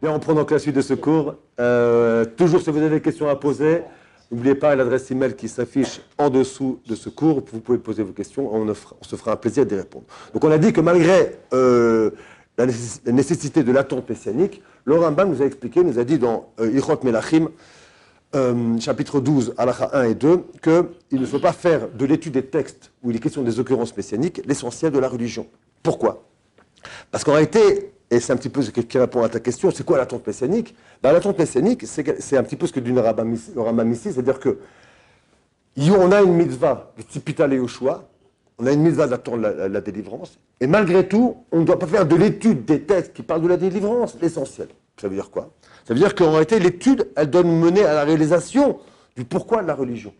Bien, en prenant la suite de ce cours, euh, toujours si vous avez des questions à poser, n'oubliez pas l'adresse email qui s'affiche en dessous de ce cours. Vous pouvez poser vos questions, on, se fera un plaisir d'y répondre. Donc on a dit que malgré euh, la, nécessité de l'attente messianique, le Rambam nous a expliqué, nous a dit dans euh, Irot Melachim, euh, chapitre 12, Alacha 1 et 2, qu'il ne faut pas faire de l'étude des textes où il est question des occurrences messianiques l'essentiel de la religion. Pourquoi? Parce qu'en réalité, et c'est un petit peu ce qui répond à ta question, c'est quoi l'attente messianique? Ben, L'attente messianique, c'est un petit peu ce que dit le Rambam ici, c'est-à-dire que on a une mitzvah, le Yoshua, on a une mitzvah d'attendre la, délivrance, et malgré tout, on ne doit pas faire de l'étude des textes qui parlent de la délivrance l'essentiel. Ça veut dire quoi? Ça veut dire qu'en réalité, l'étude, elle donne mener à la réalisation du pourquoi de la religion.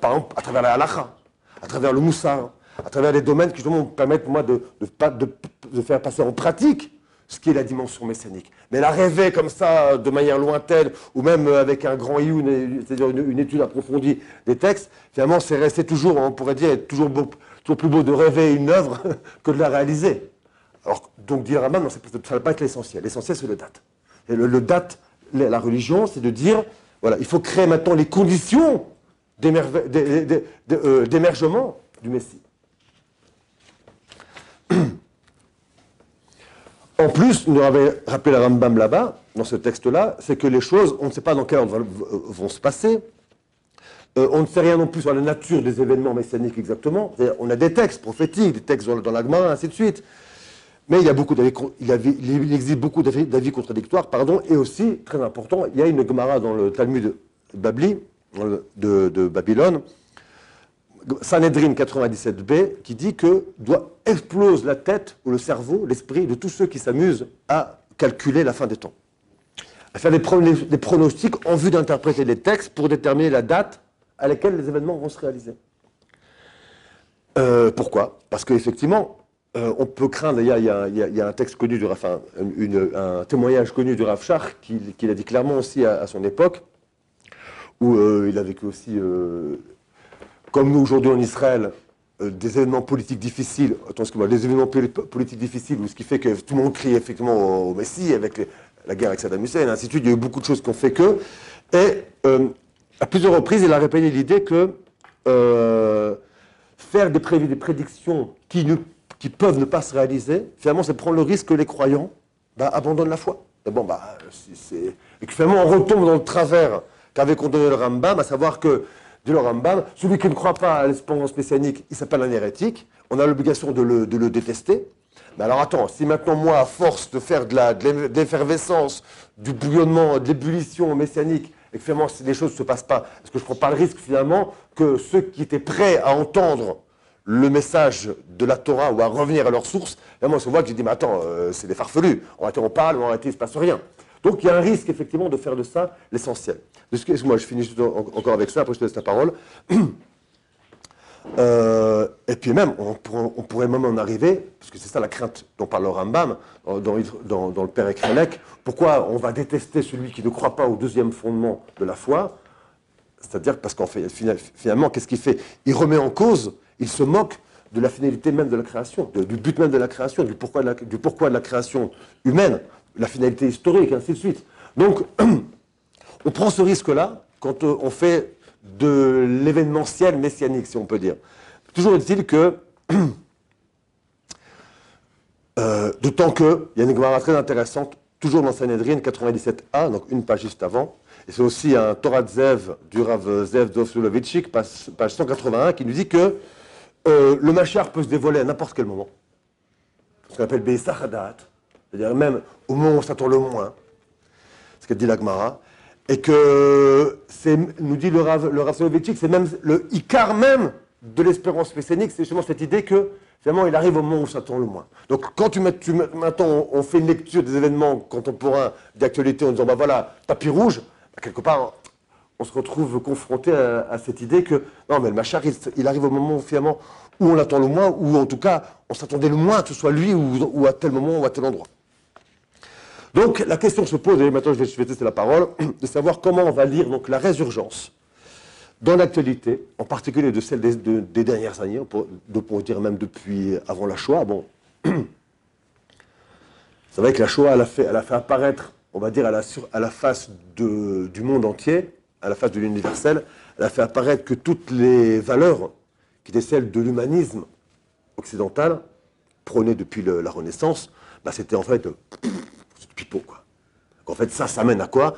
Par exemple, à travers la halakha, à travers le moussar, à travers les domaines qui justement permettent moi de, de, faire passer en pratique ce qui est la dimension messianique. Mais la rêver comme ça, de manière lointaine, ou même avec un grand you, c'est-à-dire une, étude approfondie des textes, finalement, c'est resté toujours, on pourrait dire, toujours, plus beau de rêver une œuvre que de la réaliser. Alors, donc, dire Raman, non, ça ne va pas être l'essentiel. L'essentiel, c'est le date. Et le, date, la religion, c'est de dire, voilà, il faut créer maintenant les conditions euh, d'émergement du Messie. En plus, nous avait rappelé la Rambam là-bas, dans ce texte-là, c'est que les choses, on ne sait pas dans quel ordre vont se passer. Euh, on ne sait rien non plus sur la nature des événements messianiques exactement. On a des textes prophétiques, des textes dans, dans l'Agma, ainsi de suite. Mais il, y a beaucoup il, existe beaucoup d'avis contradictoires, pardon, et aussi, très important, il y a une Gemara dans le Talmud Babli, de Babylone, Sanhedrin 97b, qui dit que doit explose la tête ou le cerveau, l'esprit de tous ceux qui s'amusent à calculer la fin des temps, à faire des, pronostics en vue d'interpréter les textes pour déterminer la date à laquelle les événements vont se réaliser. Euh, pourquoi? Parce qu'effectivement, euh, on peut craindre, il y, a, un texte connu du un témoignage connu du Rav Shach qu'il a dit clairement aussi à, son époque, où euh, il a vécu aussi, comme nous aujourd'hui en Israël, des événements politiques difficiles, attends, des événements politiques difficiles, ce qui fait que tout le monde crie effectivement au, Messie avec la guerre avec Saddam Hussein, ainsi de suite, il y a eu beaucoup de choses qui ont fait que, et à plusieurs reprises, il a répété l'idée que faire des, prédictions qui ne peuvent ne pas se réaliser, finalement, c'est prendre le risque que les croyants bah, abandonnent la foi. bon, bah, Et que finalement, on retombe dans le travers qu'avait condamné le Rambam, à savoir que, dit le Rambam, celui qui ne croit pas à l'espérance messianique, il s'appelle un hérétique, on a l'obligation de le, détester. Mais alors attends, si maintenant moi, à force de faire de l'effervescence, du bouillonnement, de l'ébullition messianique, et que finalement les choses ne se passent pas, est-ce que je ne prends pas le risque finalement que ceux qui étaient prêts à entendre le message de la Torah ou à revenir à leur source, là, moi, je vois que j'ai dit, mais attends, euh, c'est des farfelus. En réalité, on parle, mais en il ne se passe rien. Donc, il y a un risque, effectivement, de faire de ça l'essentiel. Excuse-moi, je finis encore avec ça, après je te laisse la parole. Euh, et puis même, on, pourrait même en arriver, parce que c'est ça la crainte dont parle le Rambam, dans, dans, le Père Ekrenek, pourquoi on va détester celui qui ne croit pas au deuxième fondement de la foi C'est-à-dire parce qu'en fait, finalement, qu'est-ce qu'il fait? Il remet en cause il se moque de la finalité même de la création, du but même de la création, du pourquoi de la, du pourquoi de la création humaine, la finalité historique, ainsi de suite. Donc, on prend ce risque-là quand euh, on fait de l'événementiel messianique, si on peut dire. Toujours est-il que, euh, d'autant qu'il y a une grammaire très intéressante, toujours dans Sanhedrin 97a, donc une page juste avant, et c'est aussi un Torah Zev du Rav Zev Dovsulovitchik, page, page 181, qui nous dit que euh, le machar peut se dévoiler à n'importe quel moment. Ce qu'on appelle Beisachadat, c'est-à-dire même au moment où on s'attend le moins, ce qu'a dit l'Agmara, et que nous dit le Rav, le c'est même le Icar même de l'espérance messianique, c'est justement cette idée que finalement il arrive au moment où s'attend le moins. Donc quand tu, maintenant on fait une lecture des événements contemporains d'actualité en disant bah voilà, tapis rouge, bah, quelque part on se retrouve confronté à, cette idée que non, mais le Machar, il, arrive au moment finalement où on l'attend le moins, ou en tout cas, on s'attendait le moins que ce soit lui ou, à tel moment ou à tel endroit. Donc la question se pose, et maintenant je vais, je tester la parole, de savoir comment on va lire donc, la résurgence dans l'actualité, en particulier de celle des, dernières années, pourrait dire même depuis avant la Shoah. Bon, c'est vrai que la Shoah, elle a fait, apparaître on va dire, à la, face du monde entier, à la face de l'universel, elle a fait apparaître que toutes les valeurs qui étaient celles de l'humanisme occidental, prônées depuis la Renaissance, bah, c'était en fait c'est du pipeau, quoi. En fait, ça, ça mène à quoi?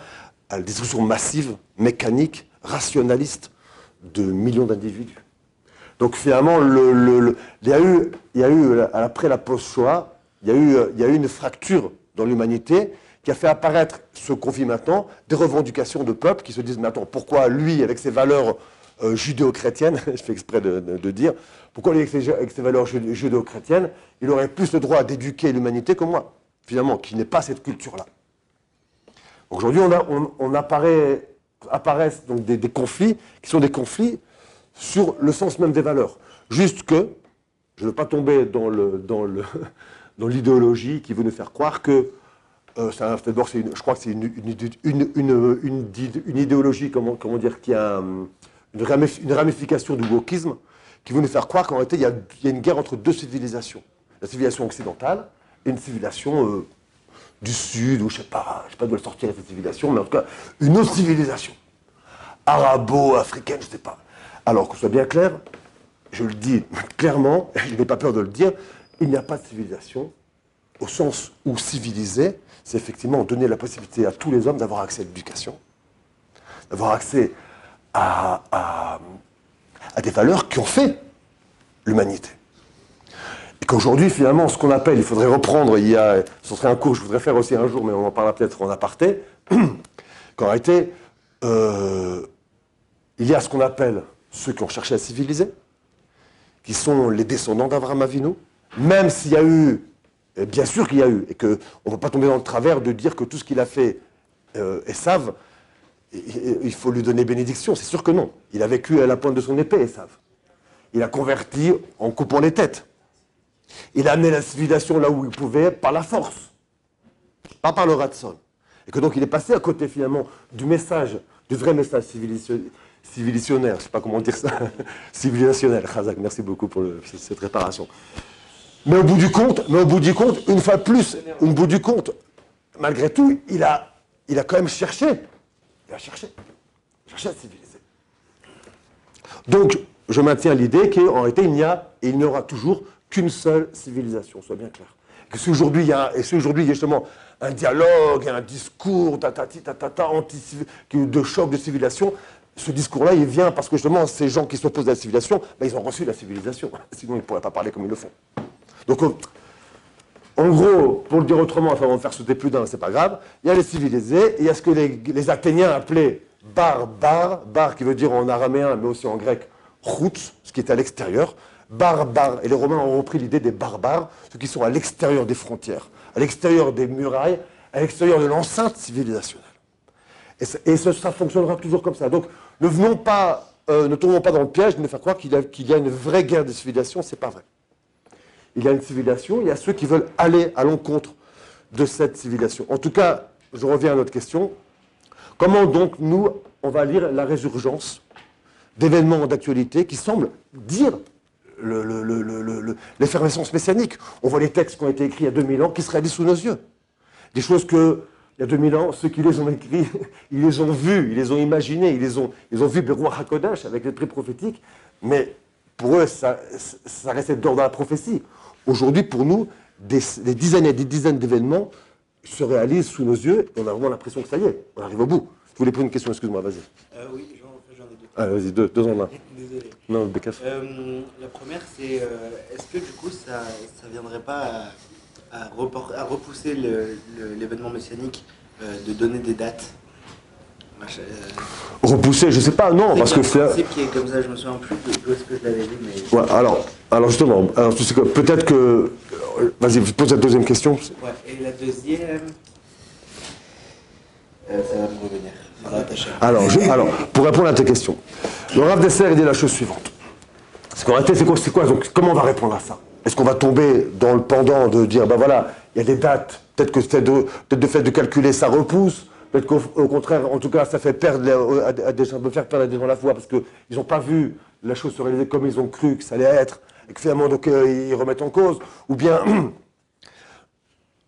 À la destruction massive, mécanique, rationaliste de millions d'individus. Donc finalement, le- le- le- il, y a eu, après la post-Shoah, il y, a eu, une fracture dans l'humanité qui a fait apparaître ce qu'on vit maintenant, des revendications de peuples qui se disent, mais attends, pourquoi lui, avec ses valeurs euh, judéo-chrétiennes, je fais exprès de, dire, pourquoi lui, avec ses, avec ses valeurs judé- judéo-chrétiennes, il aurait plus le droit d'éduquer l'humanité que moi, finalement, qui n'est pas cette culture-là? Aujourd'hui, on, apparaît, apparaissent donc des, conflits qui sont des conflits sur le sens même des valeurs. Juste que, je ne veux pas tomber dans le- dans le- dans l'idéologie qui veut nous faire croire que, euh, je crois que c'est une, une, une- une- idéologie, comment, comment dire, qui a hum, une, ramif- une ramification du wokisme, qui veut nous faire croire qu'en réalité, il y, a, y a une guerre entre deux civilisations. La civilisation occidentale et une civilisation euh, du Sud, ou je sais pas, je sais pas d'où elle sortirait cette civilisation, mais en tout cas, une autre civilisation arabo-africaine, je sais pas. Alors, qu'on soit bien clair, je le dis clairement, je n'ai pas peur de le dire, il n'y a pas de civilisation au sens où civilisé, c'est effectivement donner la possibilité à tous les hommes d'avoir accès à l'éducation, d'avoir accès à des valeurs qui ont fait l'humanité. Et qu'aujourd'hui, finalement, ce qu'on appelle, il faudrait reprendre, il y a, ce serait un cours que je voudrais faire aussi un jour, mais on en parlera peut-être en aparté, qu'en réalité, euh, il y a ce qu'on appelle ceux qui ont cherché à civiliser, qui sont les descendants d'Abraham Avinu, même s'il y a eu, bien sûr qu'il y a eu, et qu'on ne va pas tomber dans le travers de dire que tout ce qu'il a fait euh, Esav, il faut lui donner bénédiction. C'est sûr que non. Il a vécu à la pointe de son épée, Esav. Il a converti en coupant les têtes. Il a amené la civilisation là où il pouvait par la force, pas par le ratson. Et que donc il est passé à côté finalement du message, du vrai message civilisationnaire, je ne sais pas comment dire ça, civilisationnel. Khazak, merci beaucoup pour cette réparation. Mais au bout du compte, mais au bout du compte, une fois de plus, au bout du compte, malgré tout, il a, il quand même cherché. Il a cherché. Cherché à civiliser. Donc, je maintiens l'idée qu'en réalité, il n'y a et il n'y aura toujours qu'une seule civilisation, soit bien clair. Que si aujourd'hui il y a, et si aujourd'hui il y a justement un dialogue, un discours, tatati, tatata, anti de choc de civilisation, ce discours-là, il vient parce que justement, ces gens qui s'opposent à la civilisation, ben, ils ont reçu la civilisation. Sinon, ils ne pourraient pas parler comme ils le font. Donc, euh, en gros, pour le dire autrement, enfin, on va faire sauter plus d'un, c'est pas grave, il y a les civilisés, et il y a ce que les, Athéniens appelaient barbares, bar qui veut dire en araméen, mais aussi en grec, routes, ce qui est à l'extérieur, barbares. Et les Romains ont repris l'idée des barbares, ceux qui sont à l'extérieur des frontières, à l'extérieur des murailles, à l'extérieur de l'enceinte civilisationnelle. Et, ça, ça- fonctionnera toujours comme ça. Donc, ne venons pas, euh, ne tombons pas dans le piège de nous faire croire qu'il y, y a une vraie guerre de civilisation, c'est pas vrai. Il y a une civilisation, il y a ceux qui veulent aller à l'encontre de cette civilisation. En tout cas, je reviens à notre question. Comment donc nous, on va lire la résurgence d'événements d'actualité qui semblent dire le- le- le- l'effervescence messianique On voit les textes qui ont été écrits il y a 2000 ans qui se réalisent sous nos yeux. Des choses que, il y a 2000 ans, ceux qui les ont écrits, ils les ont vus, ils les ont imaginés, ils les ont, ils ont vu Berouach HaKodesh avec l'esprit prophétique, mais pour eux, ça, ça restait dans la prophétie. Aujourd'hui, pour nous, des, des dizaines et des dizaines d'événements se réalisent sous nos yeux et on a vraiment l'impression que ça y est, on arrive au bout. Je voulais poser une question, excuse-moi, vas-y. Euh, oui, Ah, vas-y, deux, deux en un. Désolé. Non. Euh, la première, c'est euh, est-ce que du coup ça viendrait pas à, à repor- à repousser l'événement messianique euh, de donner des dates? Euh, Repousser, je sais pas, non, parce que c'est qui est comme ça, je me souviens plus de est-ce que je l'avais lu, mais Ouais, alors, alors justement, alors, tu sais quoi, peut-être que. Vas-y, pose la deuxième question. ouais. Et la deuxième, ça va me revenir. Alors, alors, pour répondre à tes questions, le Rav Dessert, il dit la chose suivante. C'est qu'en réalité, c'est quoi, quoi donc, Comment on va répondre à ça? Est-ce qu'on va tomber dans le pendant de dire, ben voilà, il y a des dates, peut-être que c'est de, de fait de calculer, ça repousse, peut-être qu'au au contraire, en tout cas, ça fait perdre, la- à, des gens, peut faire perdre des gens la foi, parce qu'ils n'ont pas vu la chose se réaliser comme ils ont cru que ça allait être, et que finalement, donc, euh, ils remettent en cause, ou bien...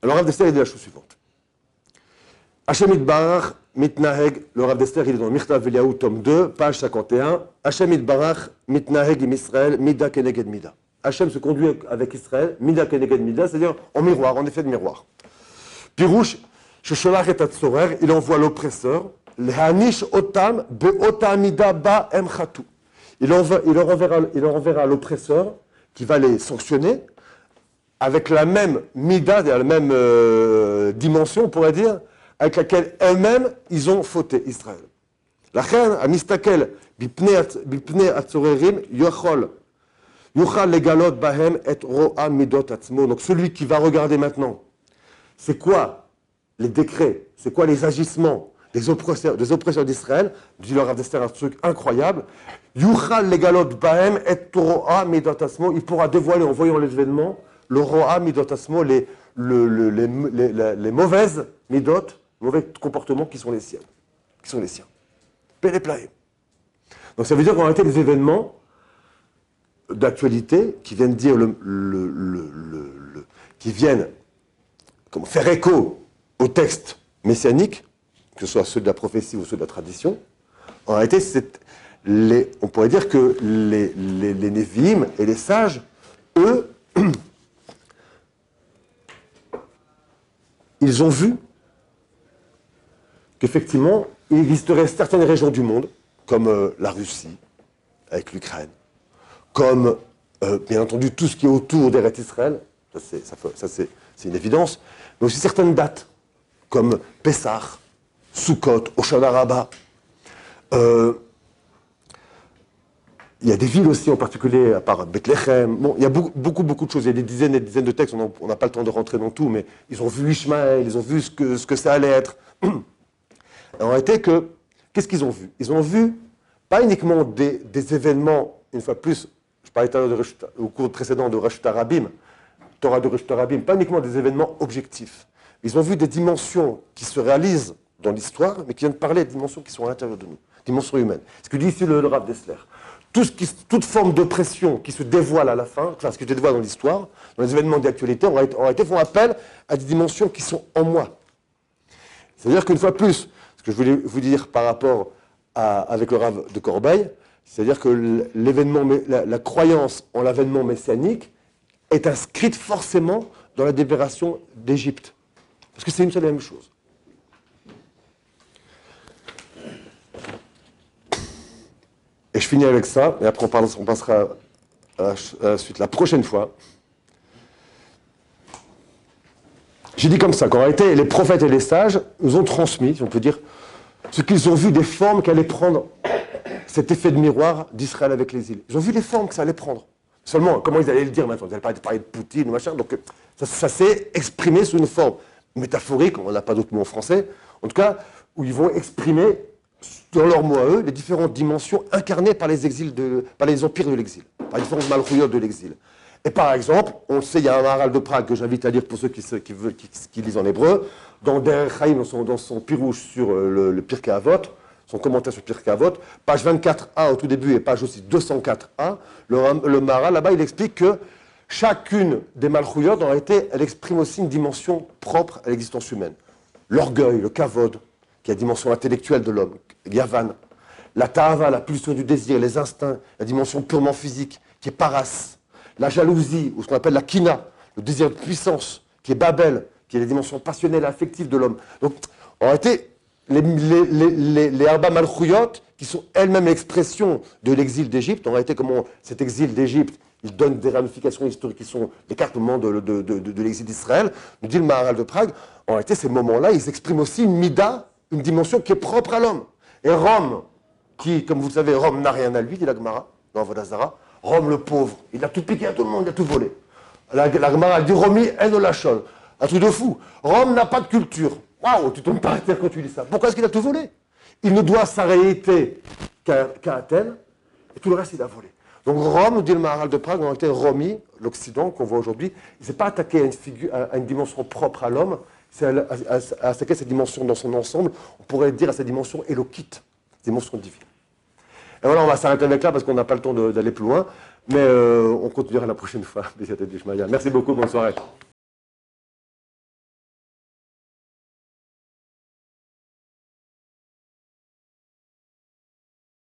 Alors, Rav Dessert, il dit la chose suivante. Hachem Barach, Mitnaheg, le Rav d'Esther, il est dans Mirta Veliaou, tome 2, page 51. Hachem Barach, Mitnaheg im Israël, Mida Keneged. Hachem se conduit avec Israël, Mida Keneged c'est-à-dire en miroir, en effet de miroir. Pirouche, il envoie l'oppresseur, Otam, Be Ba Em Chatou. Il, il enverra l'oppresseur qui va les sanctionner avec la même mida, la même euh, dimension, on pourrait dire, avec laquelle eux-mêmes, ils ont fauté Israël. À Mistakel, Bipne Atzorerim, Yochol, Yochal Legalot Bahem et Ro'a Midot Atzmo. Donc celui qui va regarder maintenant, c'est quoi les décrets, c'est quoi les agissements des oppresseurs, des oppresseurs d'Israël, dit leur Avdester un truc incroyable. Yuchal Legalot Bahem et Ro'a Midot Atzmo. Il pourra dévoiler en voyant les événements le Ro'a Midot Atzmo, les, les, les, les mauvaises Midot mauvais comportements qui sont les siens. Qui sont les siens. Donc ça veut dire qu'on a été des événements d'actualité qui viennent dire le, qui viennent faire écho aux textes messianiques, que ce soit ceux de la prophétie ou ceux de la tradition. En réalité, les, on pourrait dire que les, les, les et les sages, eux, ils ont vu qu'effectivement, il existerait certaines régions du monde, comme euh, la Russie, avec l'Ukraine, comme, euh, bien entendu, tout ce qui est autour des Israël, ça c'est une évidence, mais aussi certaines dates, comme Pessah, Sukkot, Oshana Rabbah. Euh, il y a des villes aussi, en particulier, à part Bethléem. Il y a beaucoup, beaucoup, de choses. Il y a des dizaines et des dizaines de textes. On n'a pas le temps de rentrer dans tout, mais ils ont vu Ishmael, ils ont vu ce que ça allait être. en réalité, que, qu'est-ce qu'ils ont vu? Ils ont vu pas uniquement des, événements, une fois plus, je parlais tout à l'heure au cours précédent de Rashta Rabim, Torah de Rabim, pas uniquement des événements objectifs. Ils ont vu des dimensions qui se réalisent dans l'histoire, mais qui viennent parler des dimensions qui sont à l'intérieur de nous, dimensions humaines. Ce que dit ici le, Rav Dessler. Tout toute forme d'oppression qui se dévoile à la fin, enfin, ce qui se dévoile dans l'histoire, dans les événements d'actualité, en réalité font appel à des dimensions qui sont en moi. C'est-à-dire qu'une fois plus, que je voulais vous dire par rapport à, avec le Rav de Corbeil, c'est-à-dire que l'événement, la, croyance en l'avènement messianique est inscrite forcément dans la libération d'Égypte. Parce que c'est une seule et même chose. Et je finis avec ça, et après on, passera à la suite la prochaine fois. J'ai dit comme ça, qu'en réalité, les prophètes et les sages nous ont transmis, si on peut dire, ce qu'ils ont vu des formes qu'allait prendre cet effet de miroir d'Israël avec les îles. Ils ont vu les formes que ça allait prendre. Seulement, comment ils allaient le dire maintenant Ils n'allaient pas parler de Poutine, machin. Donc, ça, s'est exprimé sous une forme métaphorique, on n'a pas d'autre mot en français, en tout cas, où ils vont exprimer, dans leurs mots à eux, les différentes dimensions incarnées par les, exils par les empires de l'exil, par les différentes malchouillottes de l'exil. Et par exemple, on sait, il y a un Maral de Prague que j'invite à lire pour ceux qui, qui, lisent en hébreu, dans Der dans son, dans son pirouche sur euh, le, le Pirkei son commentaire sur Pirkei Avot, page 24a au tout début et page aussi 204a, le, le Maral, là-bas, il explique que chacune des malchouillottes, en réalité, elle exprime aussi une dimension propre à l'existence humaine. L'orgueil, le kavod, qui est la dimension intellectuelle de l'homme, Yavan. La ta'ava, la pulsion du désir, les instincts, la dimension purement physique, qui est paras la jalousie, ou ce qu'on appelle la kina, le désir de puissance, qui est Babel, qui est la dimension passionnelle et affective de l'homme. Donc, en réalité, les, les, les, Arba qui sont elles-mêmes l'expression de l'exil d'Égypte, en réalité, comment cet exil d'Égypte, il donne des ramifications historiques qui sont l'écartement de, de, de, de l'exil d'Israël, nous dit le Maharal de Prague, en réalité, ces moments-là, ils expriment aussi une mida, une dimension qui est propre à l'homme. Et Rome, qui, comme vous le savez, Rome n'a rien à lui, dit la Gemara, dans Vodazara, Rome le pauvre, il a tout piqué à tout le monde, il a tout volé. La, la dit Romi Lachol. Un truc de fou. Rome n'a pas de culture. Waouh, tu tombes par terre quand tu dis ça. Pourquoi est-ce qu'il a tout volé? Il ne doit sa réalité qu'à Athènes, et tout le reste, il a volé. Donc Rome, dit le Maharal de Prague, en réalité, Romy, l'Occident qu'on voit aujourd'hui, il ne s'est pas attaqué à une, à dimension propre à l'homme, c'est à, attaquer à cette dimension dans son ensemble, on pourrait dire à cette dimension élokite, dimension divine. Et voilà, on va s'arrêter avec là parce qu'on n'a pas le temps d'aller plus loin. Mais euh, on continuera la prochaine fois. Merci beaucoup, bonne soirée.